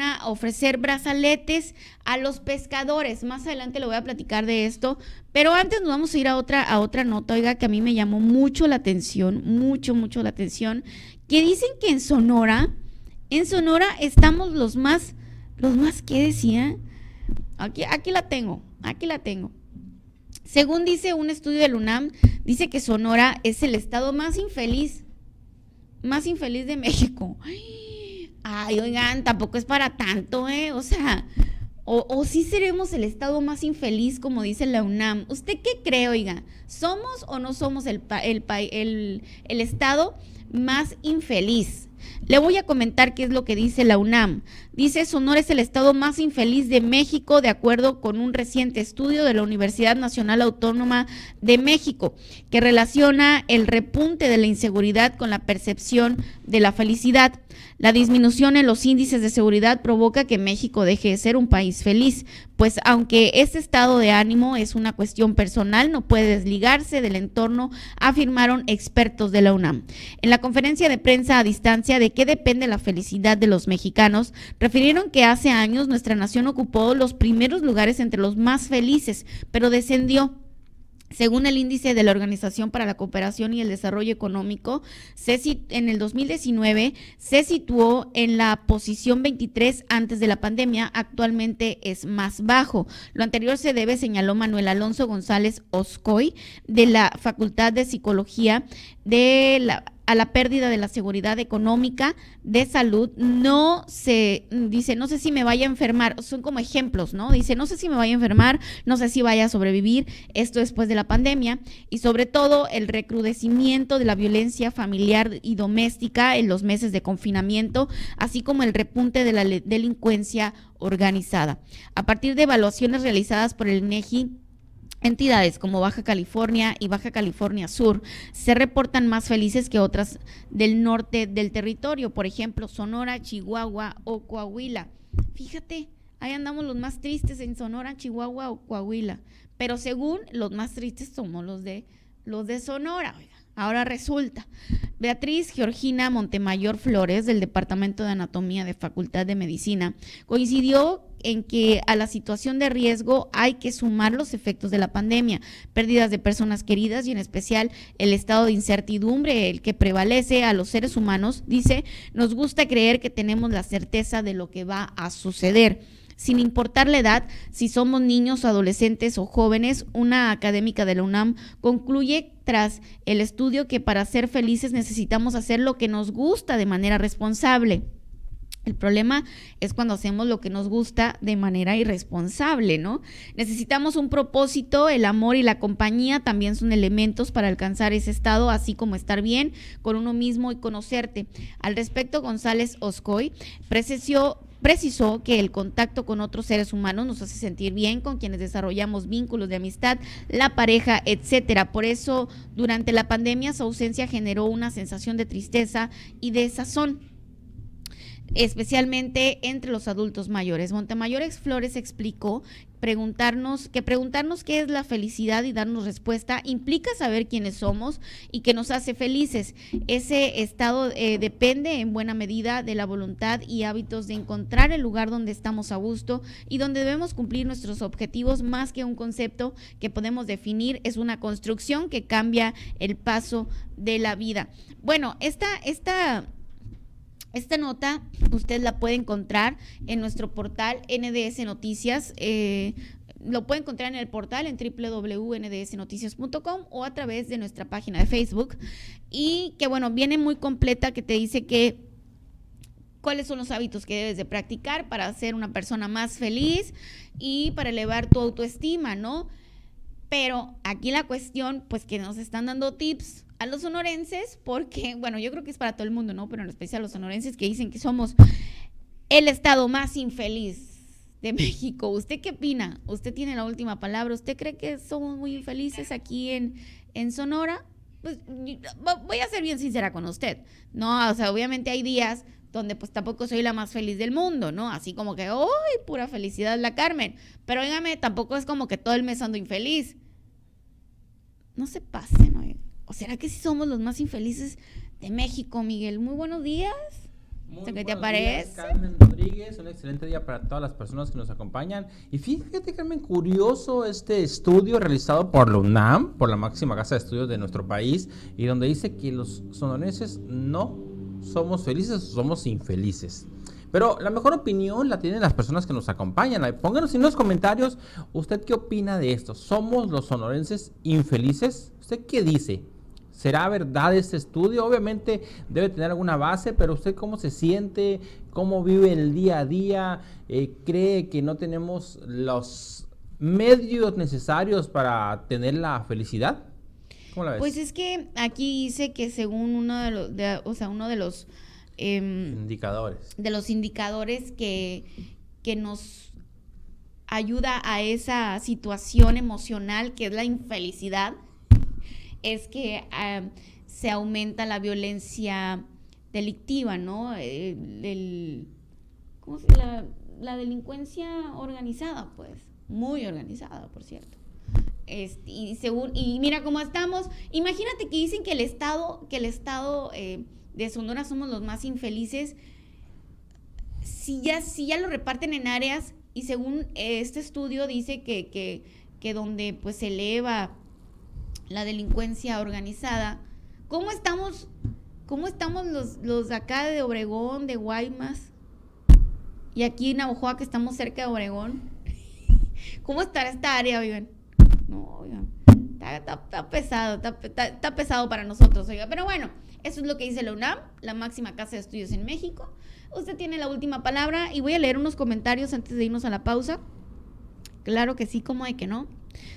a ofrecer brazaletes a los pescadores. Más adelante le voy a platicar de esto, pero antes nos vamos a ir a otra a otra nota, oiga, que a mí me llamó mucho la atención, mucho mucho la atención, que dicen que en Sonora, en Sonora estamos los más los más ¿qué decía? Aquí aquí la tengo, aquí la tengo. Según dice un estudio del UNAM, dice que Sonora es el estado más infeliz más infeliz de México. Ay, Ay, oigan, tampoco es para tanto, ¿eh? O sea, o, sí seremos el estado más infeliz, como dice la UNAM. ¿Usted qué cree, oiga? ¿Somos o no somos el, el, el, el estado más infeliz? Le voy a comentar qué es lo que dice la UNAM. Dice, Sonora es el estado más infeliz de México, de acuerdo con un reciente estudio de la Universidad Nacional Autónoma de México, que relaciona el repunte de la inseguridad con la percepción de la felicidad. La disminución en los índices de seguridad provoca que México deje de ser un país feliz, pues aunque este estado de ánimo es una cuestión personal, no puede desligarse del entorno, afirmaron expertos de la UNAM. En la conferencia de prensa a distancia de qué depende la felicidad de los mexicanos, refirieron que hace años nuestra nación ocupó los primeros lugares entre los más felices, pero descendió según el índice de la Organización para la Cooperación y el Desarrollo Económico, en el 2019 se situó en la posición 23 antes de la pandemia, actualmente es más bajo. Lo anterior se debe, señaló Manuel Alonso González Oscoy, de la Facultad de Psicología de la a la pérdida de la seguridad económica, de salud, no se dice, no sé si me vaya a enfermar, son como ejemplos, ¿no? Dice, no sé si me vaya a enfermar, no sé si vaya a sobrevivir, esto después de la pandemia, y sobre todo el recrudecimiento de la violencia familiar y doméstica en los meses de confinamiento, así como el repunte de la delincuencia organizada. A partir de evaluaciones realizadas por el INEGI, Entidades como Baja California y Baja California Sur se reportan más felices que otras del norte del territorio, por ejemplo, Sonora, Chihuahua o Coahuila. Fíjate, ahí andamos los más tristes en Sonora, Chihuahua o Coahuila, pero según los más tristes somos los de los de Sonora. Ahora resulta, Beatriz Georgina Montemayor Flores, del Departamento de Anatomía de Facultad de Medicina, coincidió en que a la situación de riesgo hay que sumar los efectos de la pandemia, pérdidas de personas queridas y en especial el estado de incertidumbre, el que prevalece a los seres humanos, dice, nos gusta creer que tenemos la certeza de lo que va a suceder sin importar la edad, si somos niños, adolescentes o jóvenes, una académica de la UNAM concluye tras el estudio que para ser felices necesitamos hacer lo que nos gusta de manera responsable. El problema es cuando hacemos lo que nos gusta de manera irresponsable, ¿no? Necesitamos un propósito, el amor y la compañía también son elementos para alcanzar ese estado, así como estar bien con uno mismo y conocerte. Al respecto, González Oscoy precisó, precisó que el contacto con otros seres humanos nos hace sentir bien, con quienes desarrollamos vínculos de amistad, la pareja, etcétera. Por eso, durante la pandemia, su ausencia generó una sensación de tristeza y de sazón especialmente entre los adultos mayores. Montemayores Flores explicó preguntarnos que preguntarnos qué es la felicidad y darnos respuesta implica saber quiénes somos y que nos hace felices. Ese estado eh, depende en buena medida de la voluntad y hábitos de encontrar el lugar donde estamos a gusto y donde debemos cumplir nuestros objetivos más que un concepto que podemos definir es una construcción que cambia el paso de la vida. Bueno, esta esta esta nota usted la puede encontrar en nuestro portal NDS Noticias. Eh, lo puede encontrar en el portal en www.ndsnoticias.com o a través de nuestra página de Facebook. Y que bueno, viene muy completa que te dice que cuáles son los hábitos que debes de practicar para ser una persona más feliz y para elevar tu autoestima, ¿no? Pero aquí la cuestión, pues que nos están dando tips a los sonorenses, porque, bueno, yo creo que es para todo el mundo, ¿no? Pero en especial a los sonorenses que dicen que somos el estado más infeliz de México. ¿Usted qué opina? Usted tiene la última palabra. ¿Usted cree que somos muy infelices aquí en, en Sonora? Pues voy a ser bien sincera con usted, ¿no? O sea, obviamente hay días donde pues tampoco soy la más feliz del mundo, ¿no? Así como que, ¡ay, pura felicidad la Carmen! Pero óigame, tampoco es como que todo el mes ando infeliz. No se pasen, ¿no? ¿O será que sí somos los más infelices de México, Miguel? Muy buenos días. Muy ¿Qué te buenos parece? días, Carmen Rodríguez, un excelente día para todas las personas que nos acompañan. Y fíjate, Carmen, curioso este estudio realizado por la UNAM, por la máxima casa de estudios de nuestro país, y donde dice que los sonorenses no somos felices, somos infelices. Pero la mejor opinión la tienen las personas que nos acompañan. Pónganos en los comentarios, ¿usted qué opina de esto? ¿Somos los sonorenses infelices? ¿Usted qué dice? ¿Será verdad este estudio? Obviamente debe tener alguna base, pero usted cómo se siente, cómo vive el día a día, eh, cree que no tenemos los medios necesarios para tener la felicidad. ¿Cómo la ves? Pues es que aquí dice que según uno de los, de, o sea, uno de los eh, indicadores. De los indicadores que, que nos ayuda a esa situación emocional que es la infelicidad, es que uh, se aumenta la violencia delictiva, ¿no? El, ¿cómo se, la, la, delincuencia organizada, pues, muy organizada, por cierto. Este, y según y mira cómo estamos. Imagínate que dicen que el Estado, que el Estado eh, de Sonora somos los más infelices, si ya, si ya lo reparten en áreas y según este estudio dice que, que, que donde pues se eleva la delincuencia organizada, ¿cómo estamos, cómo estamos los, los de acá de Obregón, de Guaymas? Y aquí en Navajoa, que estamos cerca de Obregón. ¿Cómo estará esta área, oigan? No, oigan. Está, pesado, está, pesado para nosotros, oiga. Pero bueno, eso es lo que dice la UNAM, la máxima casa de estudios en México. Usted tiene la última palabra y voy a leer unos comentarios antes de irnos a la pausa. Claro que sí, como de que no.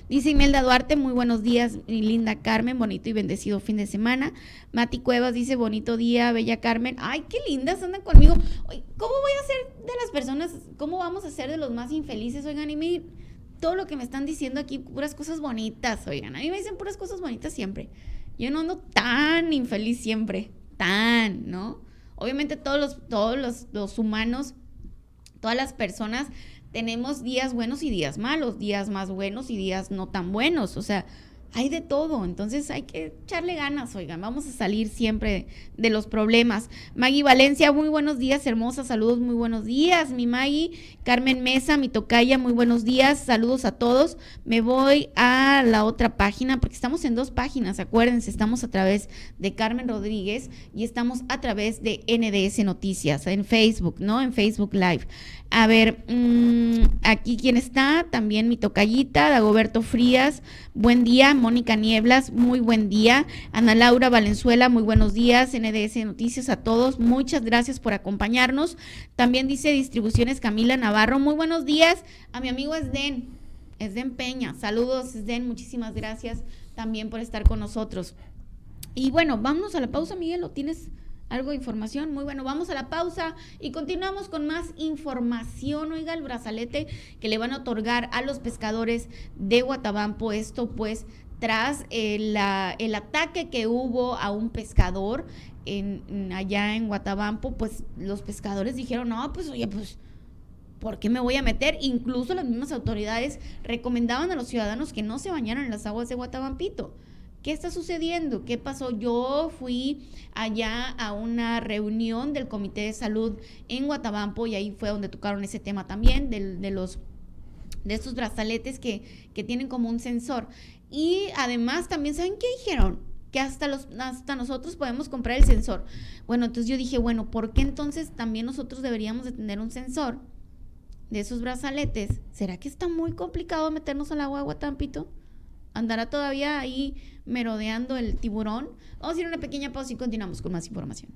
Dice Imelda Duarte, muy buenos días, mi linda Carmen, bonito y bendecido fin de semana. Mati Cuevas dice, bonito día, bella Carmen. Ay, qué lindas andan conmigo. ¿Cómo voy a ser de las personas, cómo vamos a ser de los más infelices? Oigan, y me, todo lo que me están diciendo aquí, puras cosas bonitas, oigan. A mí me dicen puras cosas bonitas siempre. Yo no ando tan infeliz siempre, tan, ¿no? Obviamente todos los, todos los, los humanos, todas las personas tenemos días buenos y días malos, días más buenos y días no tan buenos, o sea, hay de todo, entonces hay que echarle ganas, oigan, vamos a salir siempre de los problemas. Maggie Valencia, muy buenos días, hermosa, saludos, muy buenos días, mi Maggie. Carmen Mesa, mi tocaya, muy buenos días, saludos a todos. Me voy a la otra página, porque estamos en dos páginas, acuérdense, estamos a través de Carmen Rodríguez y estamos a través de NDS Noticias, en Facebook, ¿no? En Facebook Live. A ver, mmm, aquí quién está, también mi tocallita, Dagoberto Frías, buen día, Mónica Nieblas, muy buen día, Ana Laura Valenzuela, muy buenos días, NDS Noticias a todos, muchas gracias por acompañarnos. También dice Distribuciones Camila Navarro, muy buenos días a mi amigo Esden, Esden Peña, saludos Esden, muchísimas gracias también por estar con nosotros. Y bueno, vámonos a la pausa, Miguel, ¿lo tienes? Algo de información. Muy bueno, vamos a la pausa y continuamos con más información. Oiga, el brazalete que le van a otorgar a los pescadores de Guatabampo. Esto pues tras el, el ataque que hubo a un pescador en, allá en Guatabampo, pues los pescadores dijeron, no, pues oye, pues... ¿Por qué me voy a meter? Incluso las mismas autoridades recomendaban a los ciudadanos que no se bañaran en las aguas de Guatabampito. ¿Qué está sucediendo? ¿Qué pasó? Yo fui allá a una reunión del Comité de Salud en Guatabampo y ahí fue donde tocaron ese tema también de, los de estos brazaletes que, que tienen como un sensor. Y además también, ¿saben qué dijeron? que hasta, los, hasta nosotros podemos comprar el sensor. Bueno, entonces yo dije, bueno, ¿por qué entonces también nosotros deberíamos de tener un sensor de esos brazaletes? ¿Será que está muy complicado meternos al agua de Guatampito? ¿Andará todavía ahí merodeando el tiburón? Vamos a ir una pequeña pausa y continuamos con más información.